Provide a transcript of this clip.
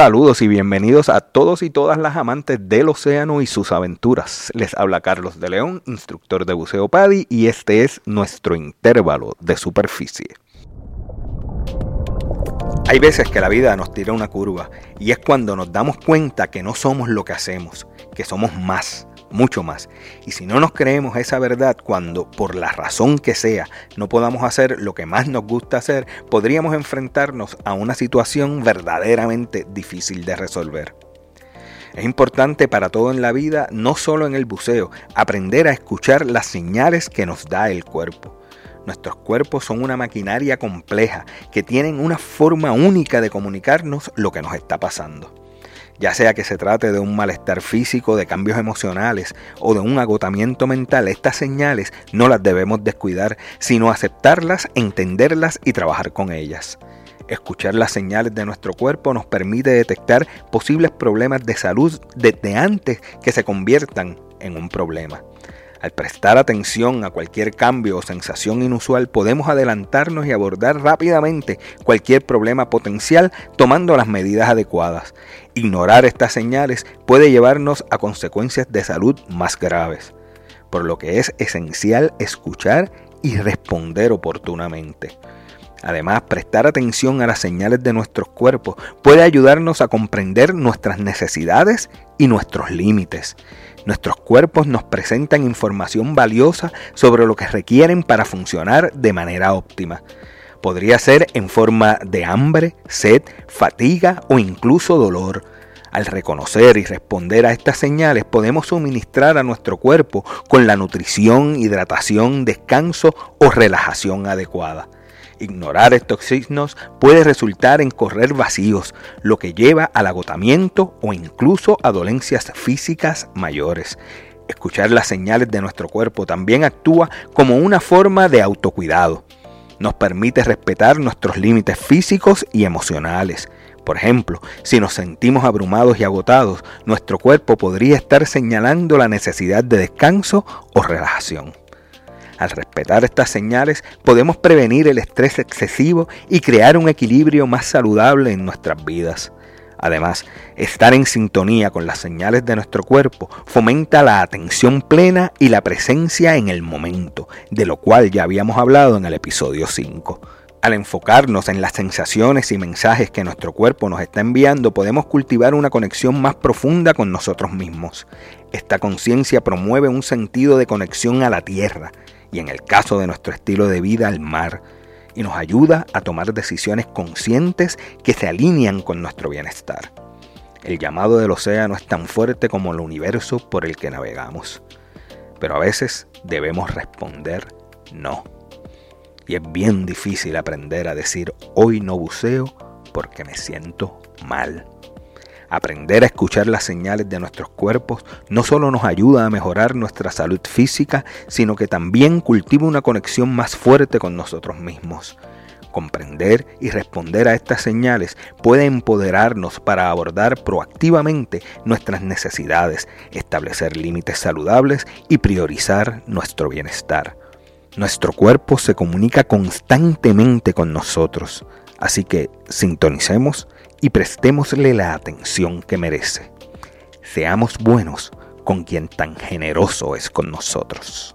Saludos y bienvenidos a todos y todas las amantes del océano y sus aventuras. Les habla Carlos de León, instructor de buceo PADI, y este es nuestro intervalo de superficie. Hay veces que la vida nos tira una curva y es cuando nos damos cuenta que no somos lo que hacemos, que somos más mucho más. Y si no nos creemos esa verdad cuando, por la razón que sea, no podamos hacer lo que más nos gusta hacer, podríamos enfrentarnos a una situación verdaderamente difícil de resolver. Es importante para todo en la vida, no solo en el buceo, aprender a escuchar las señales que nos da el cuerpo. Nuestros cuerpos son una maquinaria compleja que tienen una forma única de comunicarnos lo que nos está pasando ya sea que se trate de un malestar físico, de cambios emocionales o de un agotamiento mental, estas señales no las debemos descuidar, sino aceptarlas, entenderlas y trabajar con ellas. Escuchar las señales de nuestro cuerpo nos permite detectar posibles problemas de salud desde antes que se conviertan en un problema. Al prestar atención a cualquier cambio o sensación inusual, podemos adelantarnos y abordar rápidamente cualquier problema potencial tomando las medidas adecuadas. Ignorar estas señales puede llevarnos a consecuencias de salud más graves, por lo que es esencial escuchar y responder oportunamente. Además, prestar atención a las señales de nuestros cuerpos puede ayudarnos a comprender nuestras necesidades y nuestros límites. Nuestros cuerpos nos presentan información valiosa sobre lo que requieren para funcionar de manera óptima. Podría ser en forma de hambre, sed, fatiga o incluso dolor. Al reconocer y responder a estas señales podemos suministrar a nuestro cuerpo con la nutrición, hidratación, descanso o relajación adecuada. Ignorar estos signos puede resultar en correr vacíos, lo que lleva al agotamiento o incluso a dolencias físicas mayores. Escuchar las señales de nuestro cuerpo también actúa como una forma de autocuidado. Nos permite respetar nuestros límites físicos y emocionales. Por ejemplo, si nos sentimos abrumados y agotados, nuestro cuerpo podría estar señalando la necesidad de descanso o relajación. Al respetar estas señales podemos prevenir el estrés excesivo y crear un equilibrio más saludable en nuestras vidas. Además, estar en sintonía con las señales de nuestro cuerpo fomenta la atención plena y la presencia en el momento, de lo cual ya habíamos hablado en el episodio 5. Al enfocarnos en las sensaciones y mensajes que nuestro cuerpo nos está enviando, podemos cultivar una conexión más profunda con nosotros mismos. Esta conciencia promueve un sentido de conexión a la tierra, y en el caso de nuestro estilo de vida al mar, y nos ayuda a tomar decisiones conscientes que se alinean con nuestro bienestar. El llamado del océano es tan fuerte como el universo por el que navegamos, pero a veces debemos responder no. Y es bien difícil aprender a decir hoy no buceo porque me siento mal. Aprender a escuchar las señales de nuestros cuerpos no solo nos ayuda a mejorar nuestra salud física, sino que también cultiva una conexión más fuerte con nosotros mismos. Comprender y responder a estas señales puede empoderarnos para abordar proactivamente nuestras necesidades, establecer límites saludables y priorizar nuestro bienestar. Nuestro cuerpo se comunica constantemente con nosotros, así que sintonicemos y prestémosle la atención que merece. Seamos buenos con quien tan generoso es con nosotros.